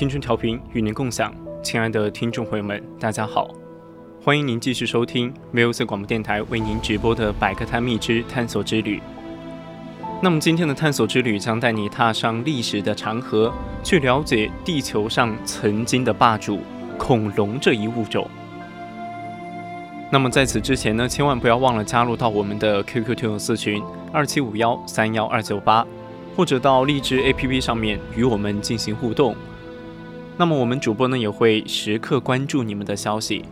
青春调频与您共享，亲爱的听众朋友们，大家好，欢迎您继续收听 Music 广播电台为您直播的《百科探秘之探索之旅》。那么今天的探索之旅将带你踏上历史的长河，去了解地球上曾经的霸主——恐龙这一物种。那么在此之前呢，千万不要忘了加入到我们的 QQ 听友四群二七五幺三幺二九八，或者到荔枝 APP 上面与我们进行互动。那么我们主播呢也会时刻关注你们的消息。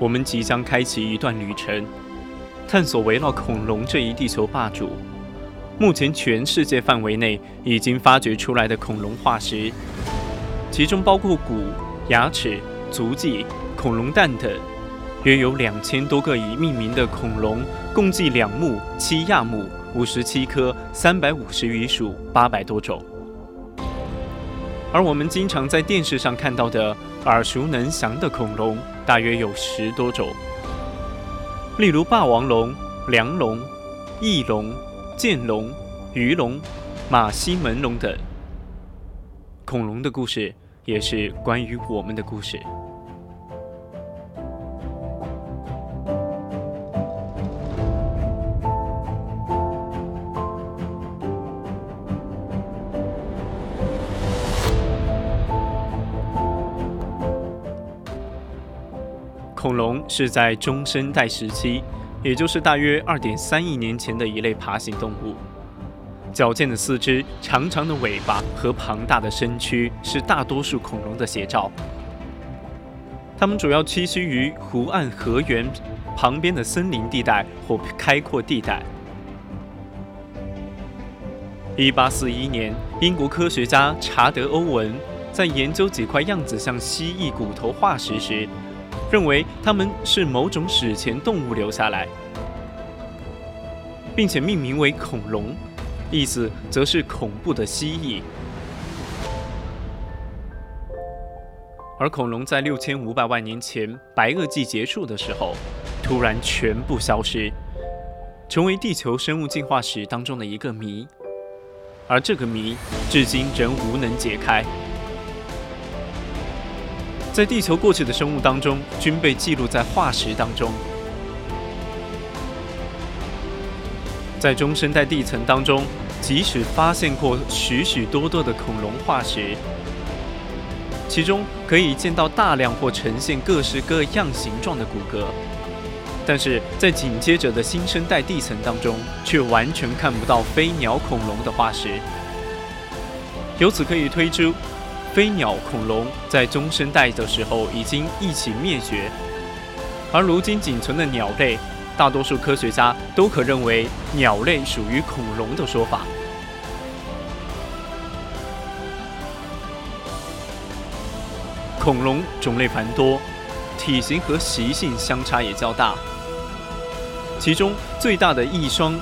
我们即将开启一段旅程，探索围绕恐龙这一地球霸主。目前全世界范围内已经发掘出来的恐龙化石，其中包括骨、牙齿、足迹、恐龙蛋等，约有两千多个已命名的恐龙，共计两目、七亚目、五十七颗、三百五十余属、八百多种。而我们经常在电视上看到的耳熟能详的恐龙，大约有十多种，例如霸王龙、梁龙、翼龙。剑龙、鱼龙、马西门龙等恐龙的故事，也是关于我们的故事。恐龙是在中生代时期。也就是大约二点三亿年前的一类爬行动物，矫健的四肢、长长的尾巴和庞大的身躯是大多数恐龙的写照。它们主要栖息于湖岸、河源旁边的森林地带或开阔地带。一八四一年，英国科学家查德·欧文在研究几块样子像蜥蜴骨头化石时。认为它们是某种史前动物留下来，并且命名为恐龙，意思则是恐怖的蜥蜴。而恐龙在六千五百万年前白垩纪结束的时候，突然全部消失，成为地球生物进化史当中的一个谜，而这个谜至今仍无能解开。在地球过去的生物当中，均被记录在化石当中。在中生代地层当中，即使发现过许许多多的恐龙化石，其中可以见到大量或呈现各式各样形状的骨骼，但是在紧接着的新生代地层当中，却完全看不到飞鸟恐龙的化石。由此可以推出。飞鸟恐龙在中生代的时候已经一起灭绝，而如今仅存的鸟类，大多数科学家都可认为鸟类属于恐龙的说法。恐龙种类繁多，体型和习性相差也较大，其中最大的翼双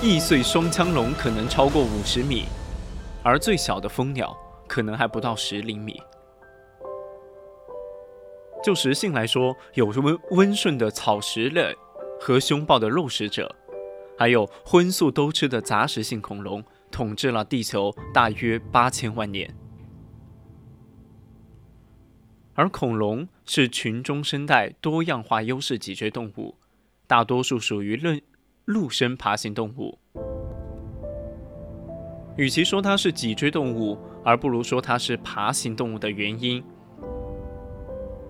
翼碎双枪龙可能超过五十米，而最小的蜂鸟。可能还不到十厘米。就食性来说，有温温顺的草食类和凶暴的肉食者，还有荤素都吃的杂食性恐龙，统治了地球大约八千万年。而恐龙是群中生代多样化优势脊椎动物，大多数属于陆陆生爬行动物。与其说它是脊椎动物，而不如说它是爬行动物的原因。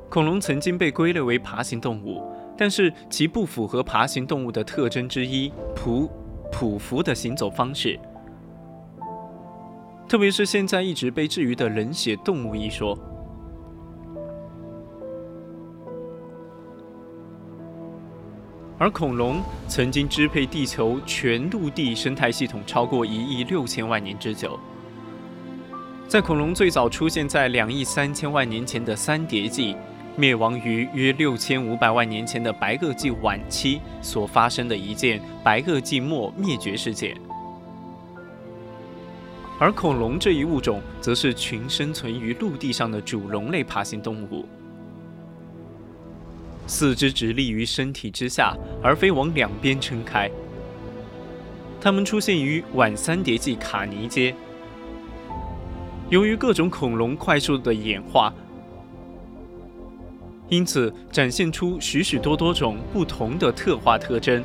恐龙曾经被归类为爬行动物，但是其不符合爬行动物的特征之一——匍匍匐的行走方式，特别是现在一直被质疑的冷血动物一说。而恐龙曾经支配地球全陆地生态系统超过一亿六千万年之久。在恐龙最早出现在两亿三千万年前的三叠纪，灭亡于约六千五百万年前的白垩纪晚期所发生的一件白垩纪末灭绝事件。而恐龙这一物种，则是群生存于陆地上的主龙类爬行动物。四肢直立于身体之下，而非往两边撑开。它们出现于晚三叠纪卡尼阶。由于各种恐龙快速的演化，因此展现出许许多多种不同的特化特征，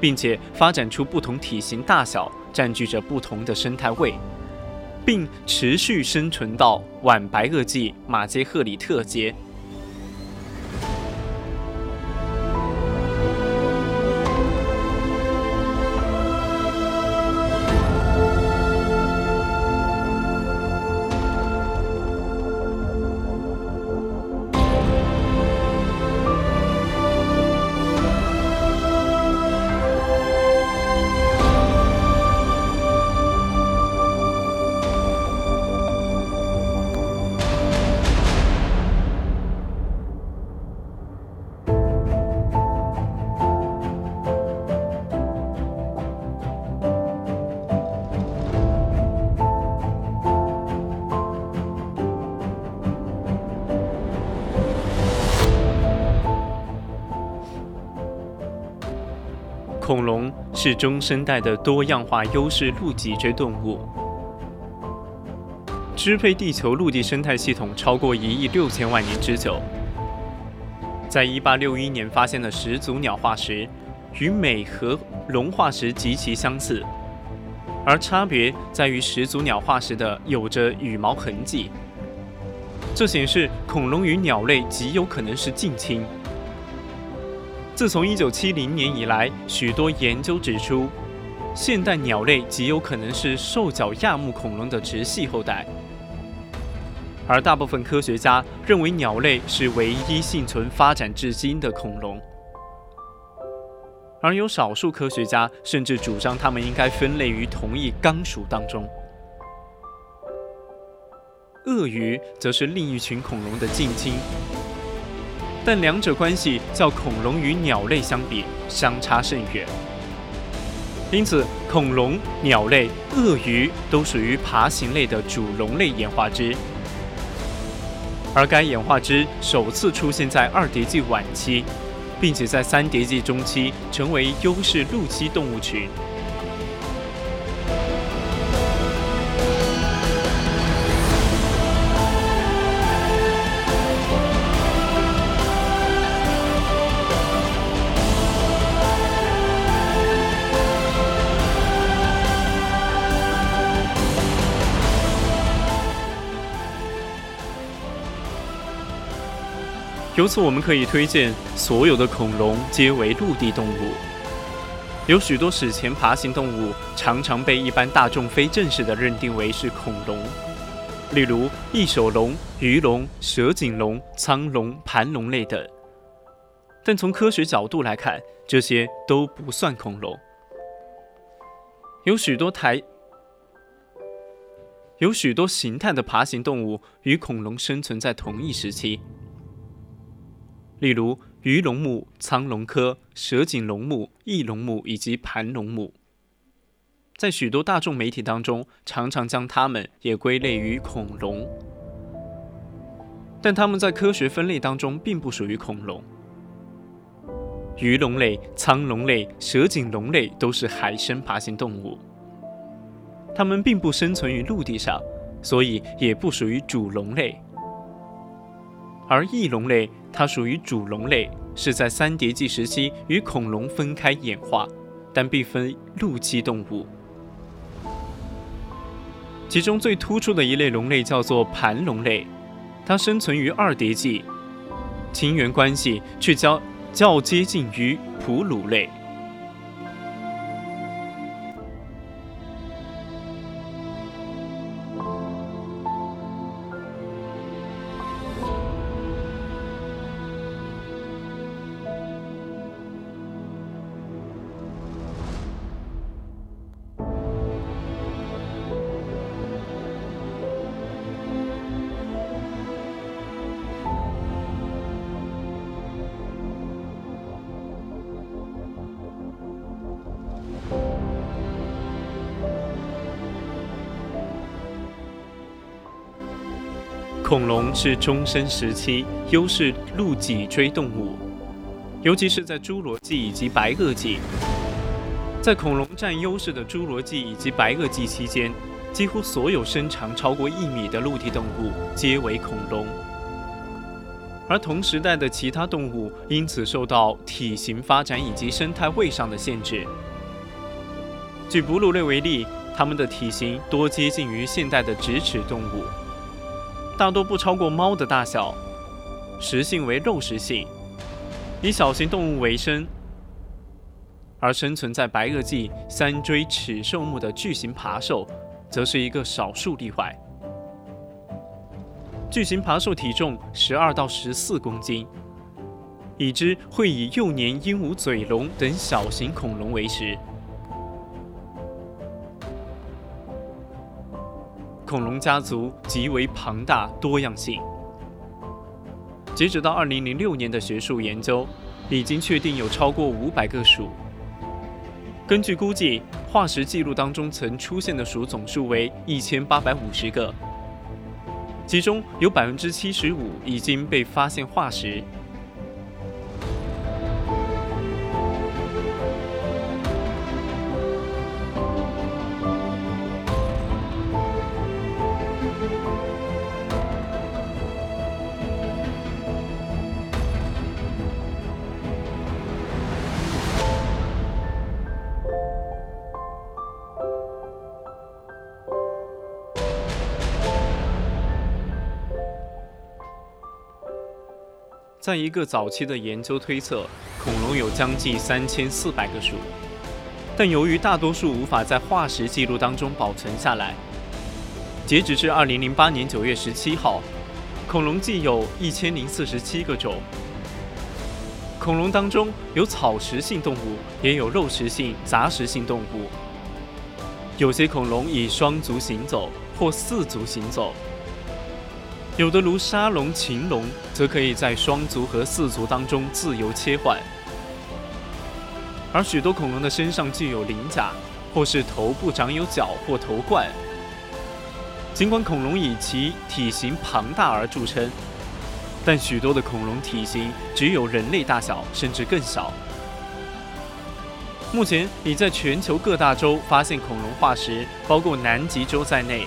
并且发展出不同体型、大小，占据着不同的生态位，并持续生存到晚白垩纪马杰赫里特阶。是中生代的多样化优势陆脊椎动物，支配地球陆地生态系统超过一亿六千万年之久。在一八六一年发现的始祖鸟化石，与美和龙化石极其相似，而差别在于始祖鸟化石的有着羽毛痕迹，这显示恐龙与鸟类极有可能是近亲。自从1970年以来，许多研究指出，现代鸟类极有可能是兽脚亚目恐龙的直系后代，而大部分科学家认为鸟类是唯一幸存发展至今的恐龙，而有少数科学家甚至主张它们应该分类于同一纲属当中。鳄鱼则是另一群恐龙的近亲。但两者关系较恐龙与鸟类相比相差甚远，因此恐龙、鸟类、鳄鱼都属于爬行类的主龙类演化支，而该演化支首次出现在二叠纪晚期，并且在三叠纪中期成为优势陆栖动物群。由此，我们可以推荐所有的恐龙皆为陆地动物。有许多史前爬行动物常常被一般大众非正式的认定为是恐龙，例如翼手龙、鱼龙、蛇颈龙、苍龙、盘龙类等。但从科学角度来看，这些都不算恐龙。有许多台有许多形态的爬行动物与恐龙生存在同一时期。例如鱼龙目、苍龙科、蛇颈龙目、翼龙目以及盘龙目，在许多大众媒体当中，常常将它们也归类于恐龙，但它们在科学分类当中并不属于恐龙。鱼龙类、苍龙类、蛇颈龙类都是海生爬行动物，它们并不生存于陆地上，所以也不属于主龙类。而翼龙类。它属于主龙类，是在三叠纪时期与恐龙分开演化，但并非陆栖动物。其中最突出的一类龙类叫做盘龙类，它生存于二叠纪，亲缘关系却较较接近于哺乳类。恐龙是中生时期优势陆脊椎动物，尤其是在侏罗纪以及白垩纪。在恐龙占优势的侏罗纪以及白垩纪期间，几乎所有身长超过一米的陆地动物皆为恐龙。而同时代的其他动物因此受到体型发展以及生态位上的限制。举哺乳类为例，它们的体型多接近于现代的直齿动物。大多不超过猫的大小，食性为肉食性，以小型动物为生。而生存在白垩纪三锥齿兽目的巨型爬兽，则是一个少数例外。巨型爬兽体重十二到十四公斤，已知会以幼年鹦鹉嘴龙等小型恐龙为食。恐龙家族极为庞大多样性。截止到二零零六年的学术研究，已经确定有超过五百个属。根据估计，化石记录当中曾出现的属总数为一千八百五十个，其中有百分之七十五已经被发现化石。在一个早期的研究推测，恐龙有将近三千四百个属，但由于大多数无法在化石记录当中保存下来，截止至二零零八年九月十七号，恐龙计有一千零四十七个种。恐龙当中有草食性动物，也有肉食性、杂食性动物。有些恐龙以双足行走或四足行走。有的如沙龙、禽龙，则可以在双足和四足当中自由切换；而许多恐龙的身上具有鳞甲，或是头部长有角或头冠。尽管恐龙以其体型庞大而著称，但许多的恐龙体型只有人类大小，甚至更小。目前已在全球各大洲发现恐龙化石，包括南极洲在内。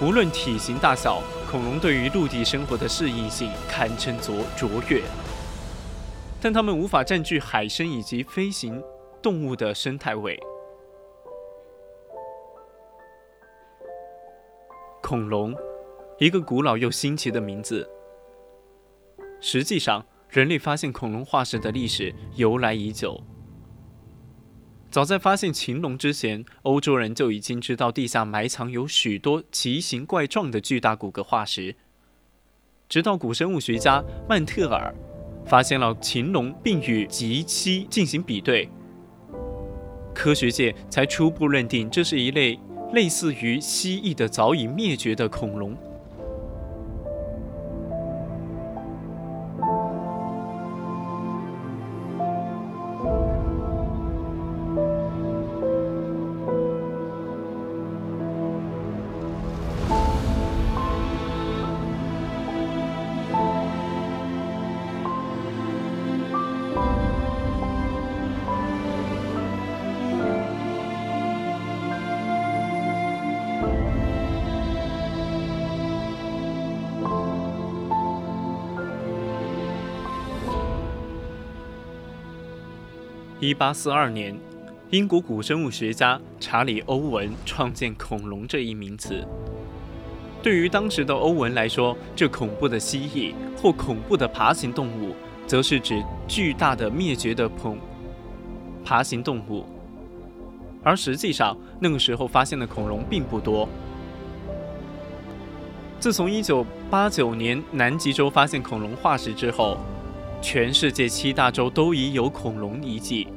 无论体型大小。恐龙对于陆地生活的适应性堪称卓卓越，但它们无法占据海参以及飞行动物的生态位。恐龙，一个古老又新奇的名字。实际上，人类发现恐龙化石的历史由来已久。早在发现禽龙之前，欧洲人就已经知道地下埋藏有许多奇形怪状的巨大骨骼化石。直到古生物学家曼特尔发现了禽龙，并与棘蜥进行比对，科学界才初步认定这是一类类似于蜥蜴的早已灭绝的恐龙。一八四二年，英国古生物学家查理·欧文创建“恐龙”这一名词。对于当时的欧文来说，这恐怖的蜥蜴或恐怖的爬行动物，则是指巨大的灭绝的恐爬行动物。而实际上，那个时候发现的恐龙并不多。自从1989年南极洲发现恐龙化石之后，全世界七大洲都已有恐龙遗迹。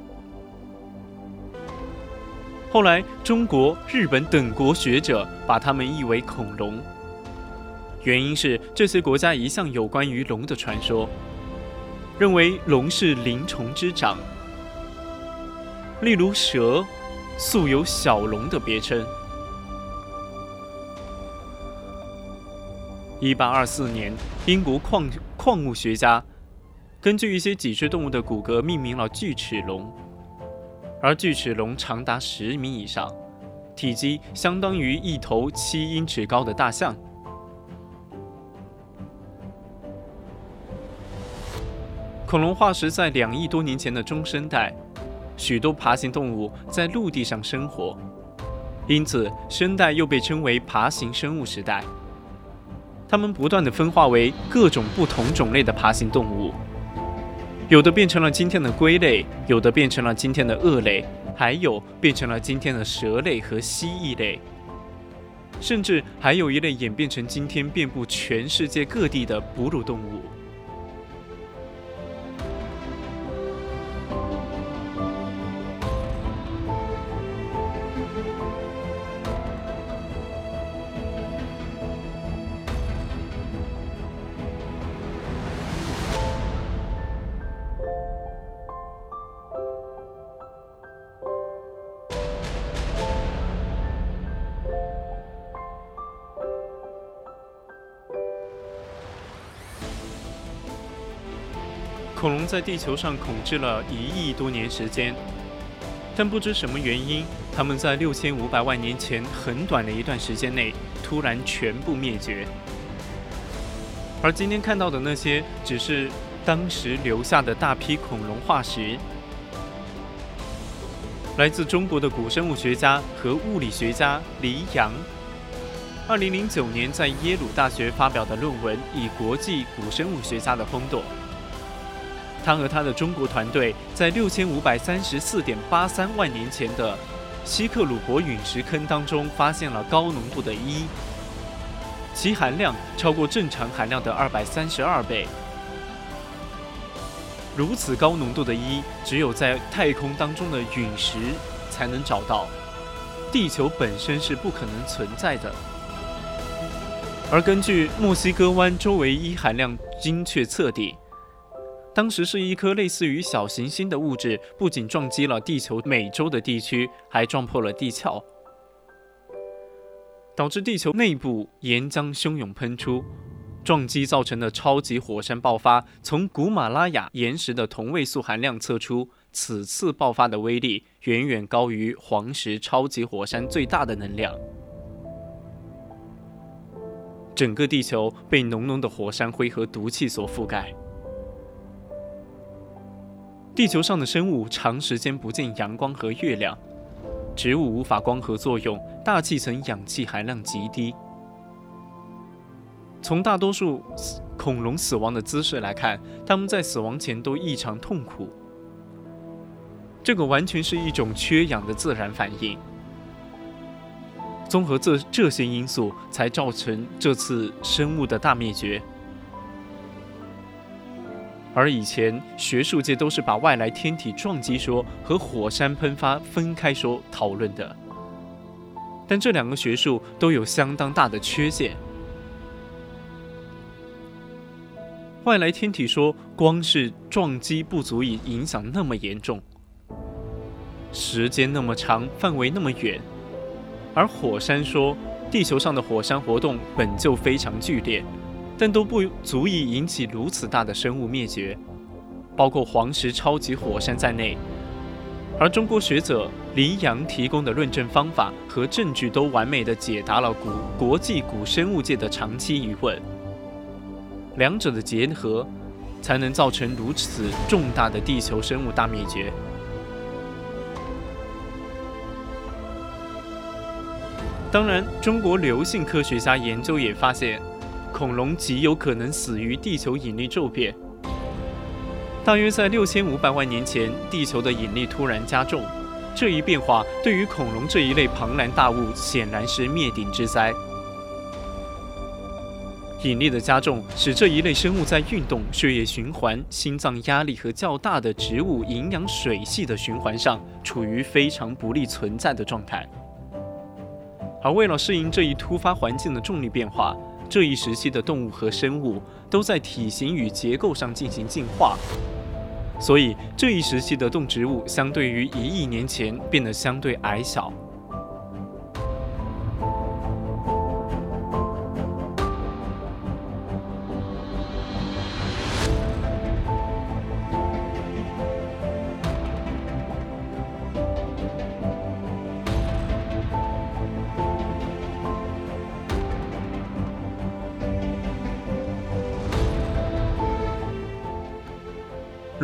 后来，中国、日本等国学者把它们译为恐龙，原因是这些国家一向有关于龙的传说，认为龙是灵虫之长，例如蛇。素有“小龙”的别称。一八二四年，英国矿矿物学家根据一些脊椎动物的骨骼命名了巨齿龙，而巨齿龙长达十米以上，体积相当于一头七英尺高的大象。恐龙化石在两亿多年前的中生代。许多爬行动物在陆地上生活，因此生代又被称为爬行生物时代。它们不断的分化为各种不同种类的爬行动物，有的变成了今天的龟类，有的变成了今天的鳄类，还有变成了今天的蛇类和蜥蜴类，甚至还有一类演变成今天遍布全世界各地的哺乳动物。恐龙在地球上统治了一亿多年时间，但不知什么原因，它们在六千五百万年前很短的一段时间内突然全部灭绝。而今天看到的那些，只是当时留下的大批恐龙化石。来自中国的古生物学家和物理学家黎阳，二零零九年在耶鲁大学发表的论文，以国际古生物学家的风度。他和他的中国团队在六千五百三十四点八三万年前的西克鲁伯陨石坑当中发现了高浓度的一，其含量超过正常含量的二百三十二倍。如此高浓度的一，只有在太空当中的陨石才能找到，地球本身是不可能存在的。而根据墨西哥湾周围一含量精确测定。当时是一颗类似于小行星的物质，不仅撞击了地球美洲的地区，还撞破了地壳，导致地球内部岩浆汹涌喷出。撞击造成的超级火山爆发，从古马拉雅岩石的同位素含量测出，此次爆发的威力远远高于黄石超级火山最大的能量。整个地球被浓浓的火山灰和毒气所覆盖。地球上的生物长时间不见阳光和月亮，植物无法光合作用，大气层氧气含量极低。从大多数恐龙死亡的姿势来看，它们在死亡前都异常痛苦。这个完全是一种缺氧的自然反应。综合这这些因素，才造成这次生物的大灭绝。而以前学术界都是把外来天体撞击说和火山喷发分开说讨论的，但这两个学术都有相当大的缺陷。外来天体说光是撞击不足以影响那么严重，时间那么长，范围那么远，而火山说地球上的火山活动本就非常剧烈。但都不足以引起如此大的生物灭绝，包括黄石超级火山在内，而中国学者林阳提供的论证方法和证据都完美的解答了古国际古生物界的长期疑问。两者的结合才能造成如此重大的地球生物大灭绝。当然，中国流行科学家研究也发现。恐龙极有可能死于地球引力骤变。大约在六千五百万年前，地球的引力突然加重，这一变化对于恐龙这一类庞然大物显然是灭顶之灾。引力的加重使这一类生物在运动、血液循环、心脏压力和较大的植物营养水系的循环上处于非常不利存在的状态。而为了适应这一突发环境的重力变化，这一时期的动物和生物都在体型与结构上进行进化。所以，这一时期的动植物相对于一亿年前变得相对矮小。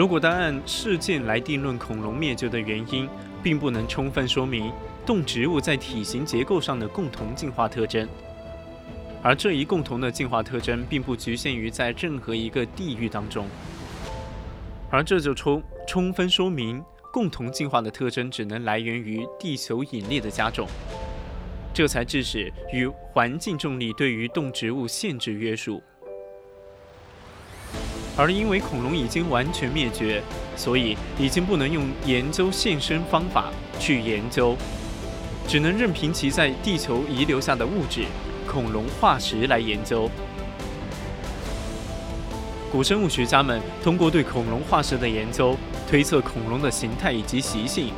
如果单按事件来定论恐龙灭绝的原因，并不能充分说明动植物在体型结构上的共同进化特征，而这一共同的进化特征并不局限于在任何一个地域当中，而这就充充分说明共同进化的特征只能来源于地球引力的加重，这才致使与环境重力对于动植物限制约束。而因为恐龙已经完全灭绝，所以已经不能用研究现身方法去研究，只能任凭其在地球遗留下的物质——恐龙化石来研究。古生物学家们通过对恐龙化石的研究，推测恐龙的形态以及习性。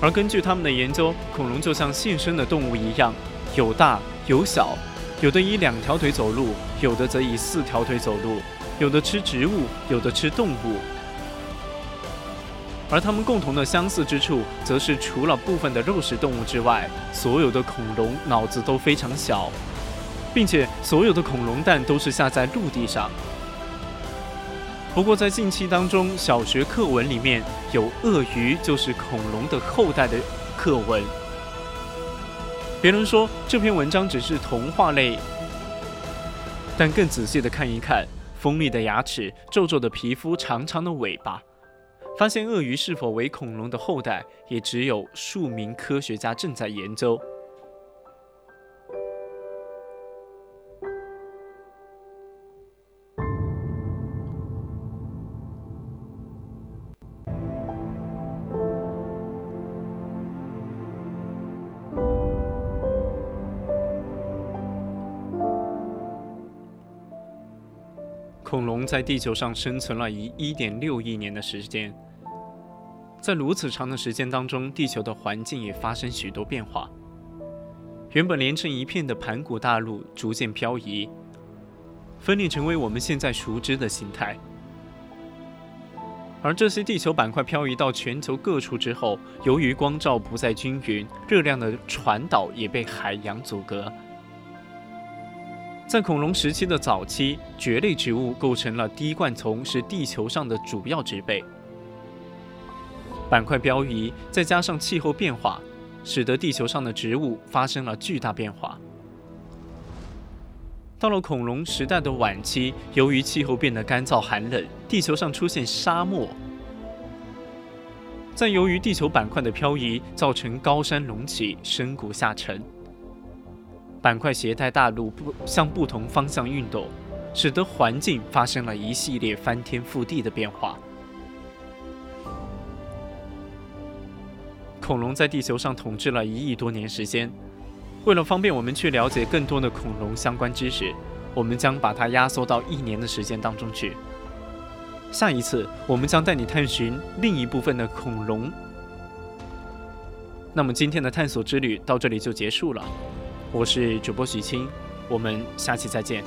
而根据他们的研究，恐龙就像现生的动物一样，有大有小，有的以两条腿走路，有的则以四条腿走路。有的吃植物，有的吃动物，而它们共同的相似之处，则是除了部分的肉食动物之外，所有的恐龙脑子都非常小，并且所有的恐龙蛋都是下在陆地上。不过在近期当中，小学课文里面有鳄鱼就是恐龙的后代的课文。别人说这篇文章只是童话类，但更仔细的看一看。锋利的牙齿，皱皱的皮肤，长长的尾巴，发现鳄鱼是否为恐龙的后代，也只有数名科学家正在研究。恐龙在地球上生存了一一点六亿年的时间，在如此长的时间当中，地球的环境也发生许多变化。原本连成一片的盘古大陆逐渐漂移，分裂成为我们现在熟知的形态。而这些地球板块漂移到全球各处之后，由于光照不再均匀，热量的传导也被海洋阻隔。在恐龙时期的早期，蕨类植物构成了滴灌丛，是地球上的主要植被。板块漂移，再加上气候变化，使得地球上的植物发生了巨大变化。到了恐龙时代的晚期，由于气候变得干燥寒冷，地球上出现沙漠。再由于地球板块的漂移，造成高山隆起，深谷下沉。板块携带大陆不向不同方向运动，使得环境发生了一系列翻天覆地的变化。恐龙在地球上统治了一亿多年时间。为了方便我们去了解更多的恐龙相关知识，我们将把它压缩到一年的时间当中去。下一次，我们将带你探寻另一部分的恐龙。那么，今天的探索之旅到这里就结束了。我是主播许清，我们下期再见。